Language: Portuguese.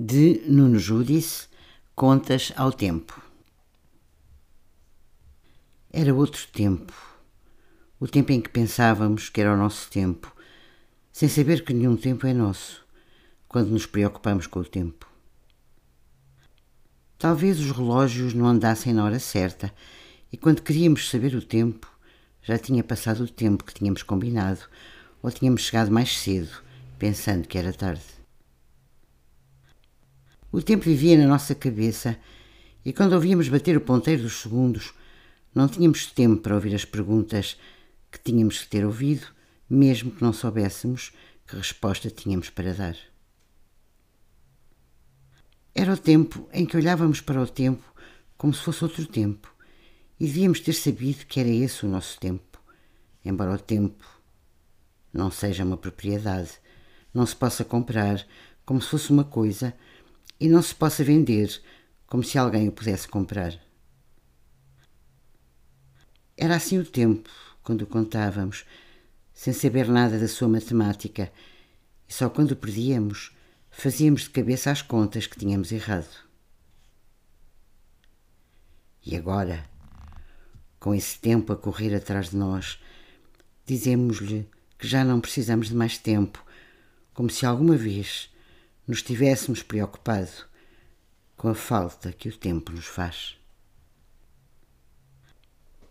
de Nuno Júdice, Contas ao Tempo. Era outro tempo, o tempo em que pensávamos que era o nosso tempo, sem saber que nenhum tempo é nosso, quando nos preocupamos com o tempo. Talvez os relógios não andassem na hora certa e quando queríamos saber o tempo, já tinha passado o tempo que tínhamos combinado ou tínhamos chegado mais cedo, pensando que era tarde. O tempo vivia na nossa cabeça e quando ouvíamos bater o ponteiro dos segundos, não tínhamos tempo para ouvir as perguntas que tínhamos que ter ouvido, mesmo que não soubéssemos que resposta tínhamos para dar. Era o tempo em que olhávamos para o tempo como se fosse outro tempo e devíamos ter sabido que era esse o nosso tempo, embora o tempo não seja uma propriedade, não se possa comprar como se fosse uma coisa e não se possa vender como se alguém o pudesse comprar. Era assim o tempo, quando o contávamos, sem saber nada da sua matemática, e só quando o perdíamos fazíamos de cabeça as contas que tínhamos errado. E agora, com esse tempo a correr atrás de nós, dizemos-lhe que já não precisamos de mais tempo, como se alguma vez nos tivéssemos preocupado com a falta que o tempo nos faz.